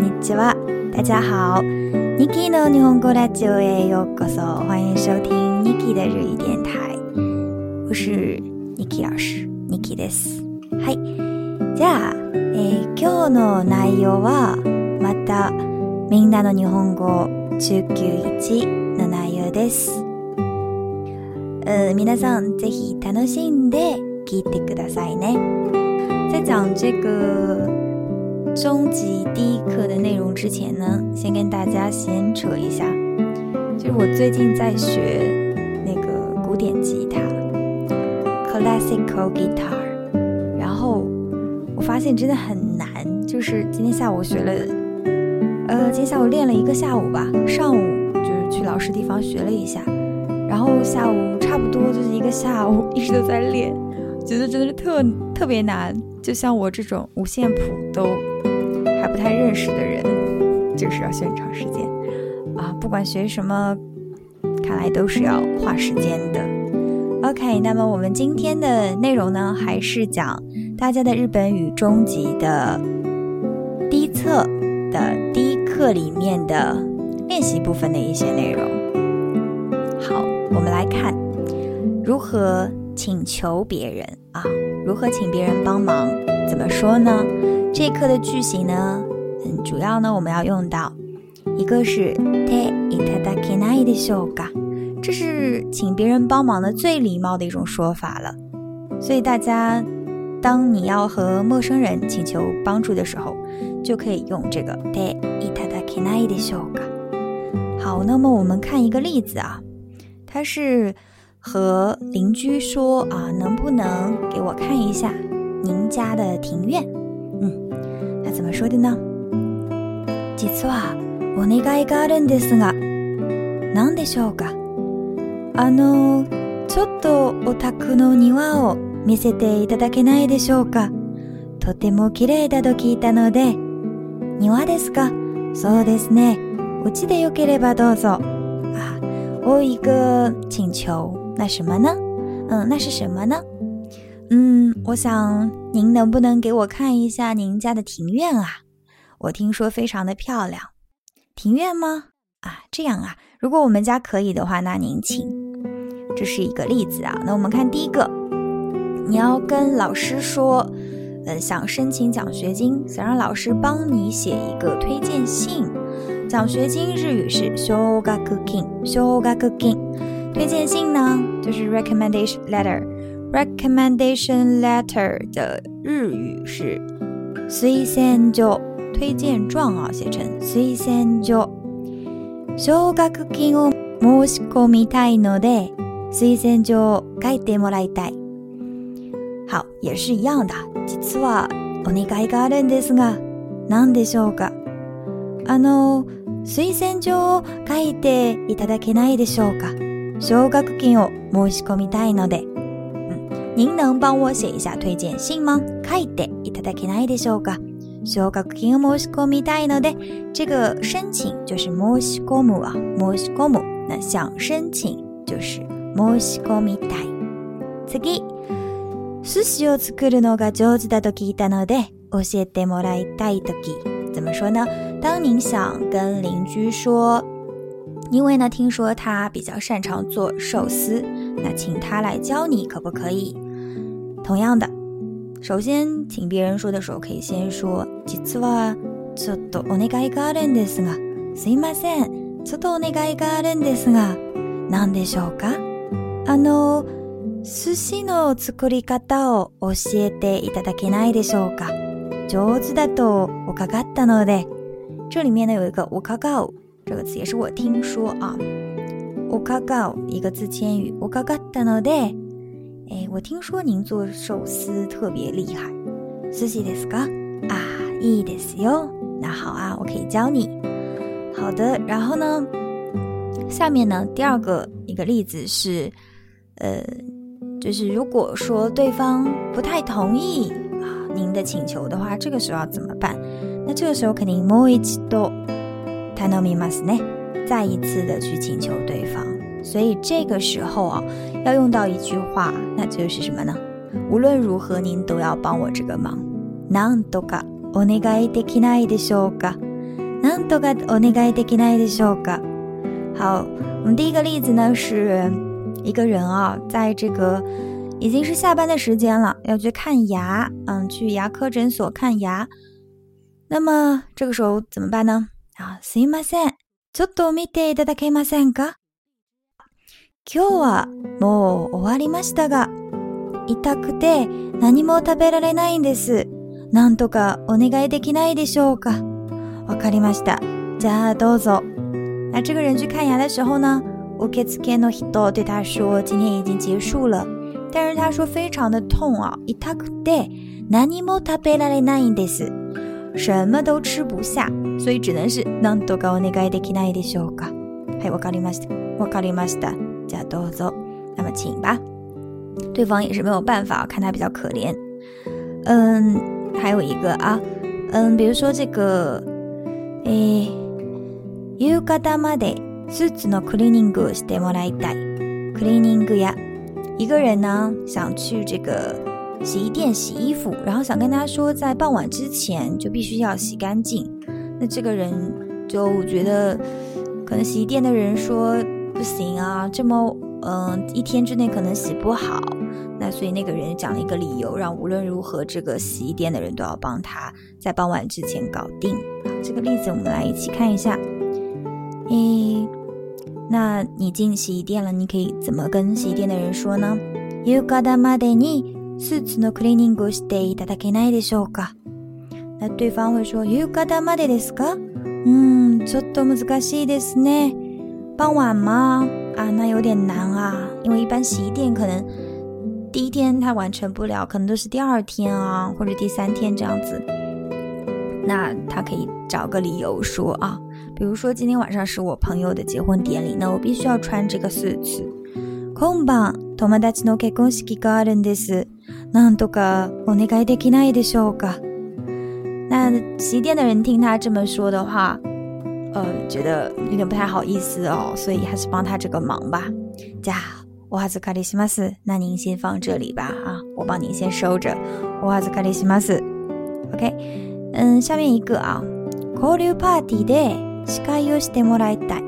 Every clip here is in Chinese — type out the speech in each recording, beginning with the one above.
にちは，大家好 n i の日本語ラジオへようこそ，欢迎收听的日语电台。我是老师です。はい、じゃあ、えー、今日の内容はまたみんなの日本語191の内容です。呃，皆さんぜひ楽しんで聞いてくださいね。在讲这个。中级第一课的内容之前呢，先跟大家闲扯一下，就是我最近在学那个古典吉他 （classical guitar），然后我发现真的很难。就是今天下午学了，呃，今天下午练了一个下午吧，上午就是去老师地方学了一下，然后下午差不多就是一个下午 一直都在练，觉得真的是特特别难。就像我这种五线谱都。太认识的人，就是要学很长时间，啊，不管学什么，看来都是要花时间的。OK，那么我们今天的内容呢，还是讲大家的日本语中级的第一册的第一课里面的练习部分的一些内容。好，我们来看如何请求别人啊，如何请别人帮忙，怎么说呢？这课的句型呢？嗯，主要呢，我们要用到一个是 “te i t a d a k i n a i d s g a 这是请别人帮忙的最礼貌的一种说法了。所以大家，当你要和陌生人请求帮助的时候，就可以用这个 “te i t a d a k i n a i d s g a 好，那么我们看一个例子啊，他是和邻居说啊，能不能给我看一下您家的庭院？嗯，那怎么说的呢？実はお願いがあるんですが、何でしょうかあの、ちょっとお宅の庭を見せていただけないでしょうかとても綺麗だと聞いたので、庭ですかそうですね。うちでよければどうぞ。あ、おい个请求。那什么呢嗯，那是什么呢嗯，我想您能不能给我看一下您家的庭院啊？我听说非常的漂亮，庭院吗？啊，这样啊。如果我们家可以的话，那您请。这是一个例子啊。那我们看第一个，你要跟老师说，呃，想申请奖学金，想让老师帮你写一个推荐信。奖学金日语是 shoga k o k i n s h o g a k o k i n 推荐信呢，就是 recommendation letter，recommendation letter 的日语是推荐书。推薦状を写成推薦状。奨学金を申し込みたいので、推薦状を書いてもらいたい。好、也是一样だ。実はお願いがあるんですが、何でしょうかあの、推薦状を書いていただけないでしょうか奨学金を申し込みたいので。您能帮我写一下推薦信吗？書いていただけないでしょうか学金を申し込みたいので、这个申请就是申し込む啊，申し込む。那想申请就是申し込むたい。次、寿司を作るのが上手だと聞いたので、教えてもらいたいとき，怎么说呢？当您想跟邻居说，因为呢听说他比较擅长做寿司，那请他来教你可不可以？同样的。首先请别人说的时候，可以先说実はちょっとお願いがあるんですが、すいません、ちょっとお願いがあるんですが、何でしょうか？あの寿司の作り方を教えていただけないでしょうか？上手だと伺ったので。这里面呢有一个おかがう”这个词，也是我听说啊 o k a g 一个字谦语 o k a g a ので。哎，我听说您做寿司特别厉害，す e ですか？啊，いいですよ。那好啊，我可以教你。好的，然后呢？下面呢？第二个一个例子是，呃，就是如果说对方不太同意啊您的请求的话，这个时候要怎么办？那这个时候肯定もう一度、たのみますね，再一次的去请求对方。所以这个时候啊，要用到一句话，那就是什么呢？无论如何，您都要帮我这个忙。なんとかお願いできないでしょうか？なんとかお願いできないでしょうか？好，我们第一个例子呢是，一个人啊，在这个已经是下班的时间了，要去看牙，嗯，去牙科诊所看牙。那么这个时候怎么办呢？啊，すいません。ちょっと見ていただけませんか？今日はもう終わりましたが、痛くて何も食べられないんです。なんとかお願いできないでしょうか。わかりました。じゃあどうぞ。那这个人去看牙的时候呢，受付の人对他说：“今天已经结束了。”但是他说非常的痛啊，痛くて何も食べられないんです。什么都吃不下，所以只能是なんとかお願いできないでしょうか。はい、わかりました。わかりました。家都走，那么请吧。对方也是没有办法，看他比较可怜。嗯，还有一个啊，嗯，比如说这个，诶，夕方までスーツのクリーニングしてもらいたい。クリーニング呀，一个人呢想去这个洗衣店洗衣服，然后想跟他说，在傍晚之前就必须要洗干净。那这个人就觉得，可能洗衣店的人说。不行啊，这么嗯，一天之内可能洗不好，那所以那个人讲了一个理由，让无论如何这个洗衣店的人都要帮他，在傍晚之前搞定。这个例子我们来一起看一下。诶，那你进洗衣店了，你可以怎么跟洗衣店的人说呢？那对方会说“有かたまでですか？”嗯，ちょっと難しいですね。傍晚吗？啊，那有点难啊，因为一般洗衣店可能第一天他完成不了，可能都是第二天啊或者第三天这样子。那他可以找个理由说啊，比如说今天晚上是我朋友的结婚典礼，那我必须要穿这个 suits。今晩友達ちの結婚式があるんです。なんとかお願いできないでしょうか？那洗衣店的人听他这么说的话。呃，觉得有点不太好意思哦，所以还是帮他这个忙吧。じゃ、おはずかりします。那您先放这里吧，啊，我帮你先收着。おはずかりします。OK。嗯，下面一个啊，交流パーティーで、司会をしてもらいたい。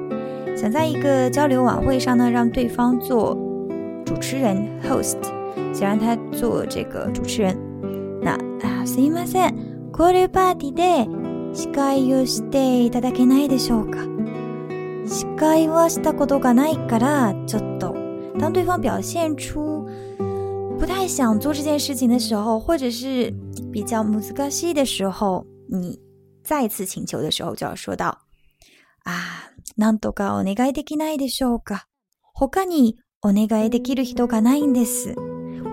想在一个交流晚会上呢，让对方做主持人 （host），想让他做这个主持人。那、すみません、交流パーティーで。司会をしていただけないでしょうか司会はしたことがないから、ちょっと、当对方表现出不太想做这件事情的时候，或者是比较難しい的时候，你再次请求的时候就要说到啊，なんとかお願いできないでしょうか。他にお願いできる人がないんです。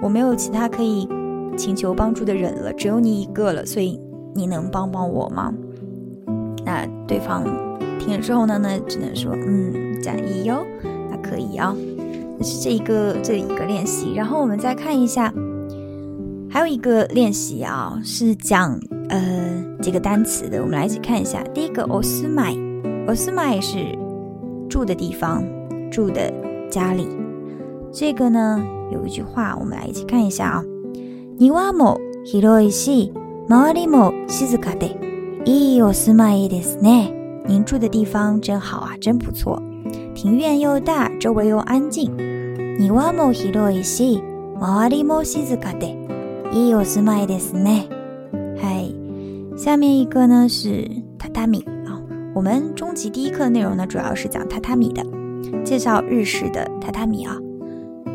我没有其他可以请求帮助的人了，只有你一个了，所以你能帮帮我吗？那对方听了之后呢？那只能说，嗯，讲一哟，那可以啊。是这一个这一个练习。然后我们再看一下，还有一个练习啊，是讲呃几个单词的。我们来一起看一下。第一个，奥斯迈，奥斯迈是住的地方，住的家里。这个呢，有一句话，我们来一起看一下啊。庭も広いし、周りも静かで。咦，我司马有点酸。您住的地方真好啊，真不错，庭院又大，周围又安静。你も広いし、周りも静かで、いいお住まいですね。嗨，下面一个呢是榻榻米啊。我们中级第一课的内容呢，主要是讲榻榻米的，介绍日式的榻榻米啊。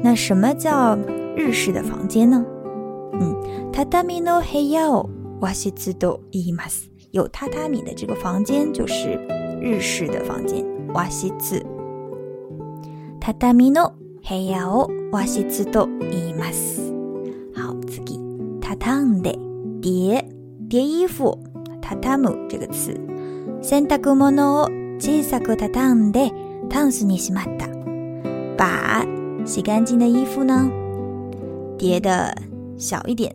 那什么叫日式的房间呢？嗯，榻榻米の部屋を和室といます。有榻榻米的这个房间就是日式的房间。瓦西字，榻榻米呢？嘿呀哦，瓦西字都 imas。好，次句，榻榻的叠叠衣服，榻榻米这个词。洗濯物を小さくたたんでタンスにしまった。把洗干净的衣服呢？叠的小一点。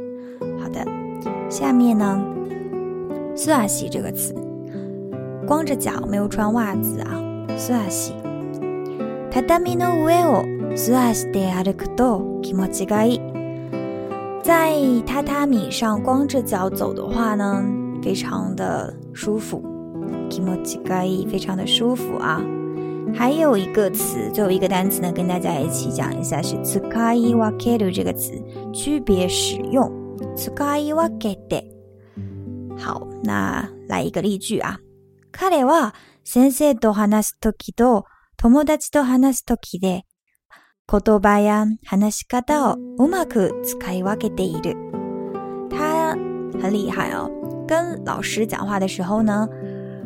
的下面呢，“苏亚西这个词，光着脚没有穿袜子啊，“スアシ”。タタミの上で歩くと気持ちがいい。在榻榻米上光着脚走的话呢，非常的舒服，気持ちがいい，非常的舒服啊。还有一个词，最后一个单词呢，跟大家一起讲一下是“つか k はける”这个词，区别使用。使い分けて。好、那来一个例句啊。彼は先生と話すときと友達と話すときで言葉や話し方をうまく使い分けている。他很厉害哦。跟老师讲话的时候呢，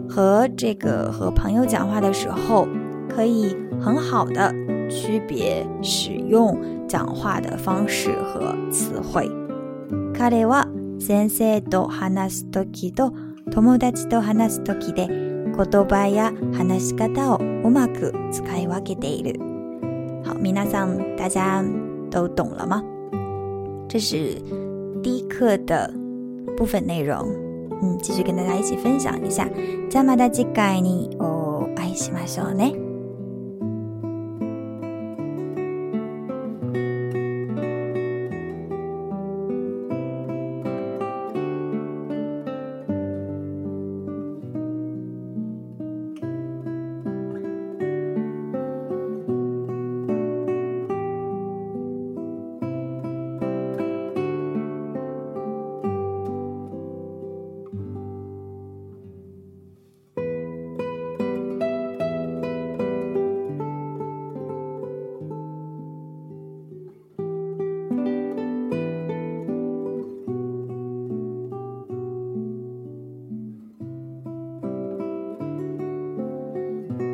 和这个和朋友讲话的时候，可以很好的区别使用讲话的方式和词汇。彼は先生と話す時と友達と話す時で言葉や話し方をうまく使い分けている。好，皆さん、大家都懂了吗？这是第一课的部分内容。嗯，继续跟大家一起分享一下。じゃあまた次回にお会いしましょうね。